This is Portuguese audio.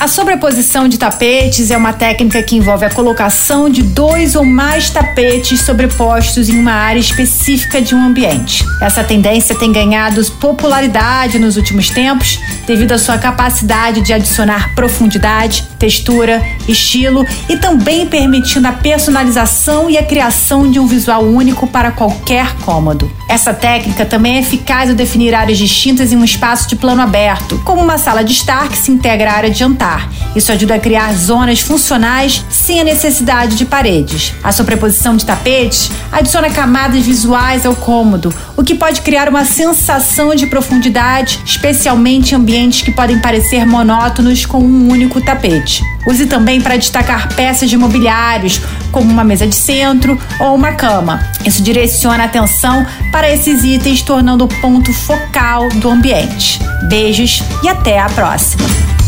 A sobreposição de tapetes é uma técnica que envolve a colocação de dois ou mais tapetes sobrepostos em uma área específica de um ambiente. Essa tendência tem ganhado popularidade nos últimos tempos devido à sua capacidade de adicionar profundidade, textura, estilo e também permitindo a personalização e a criação de um visual único para qualquer cômodo. Essa técnica também é eficaz ao definir áreas distintas em um espaço de plano aberto, como uma sala de estar que se integra à área de jantar isso ajuda a criar zonas funcionais sem a necessidade de paredes. A sobreposição de tapetes adiciona camadas visuais ao cômodo, o que pode criar uma sensação de profundidade, especialmente em ambientes que podem parecer monótonos com um único tapete. Use também para destacar peças de mobiliários, como uma mesa de centro ou uma cama. Isso direciona a atenção para esses itens, tornando o ponto focal do ambiente. Beijos e até a próxima!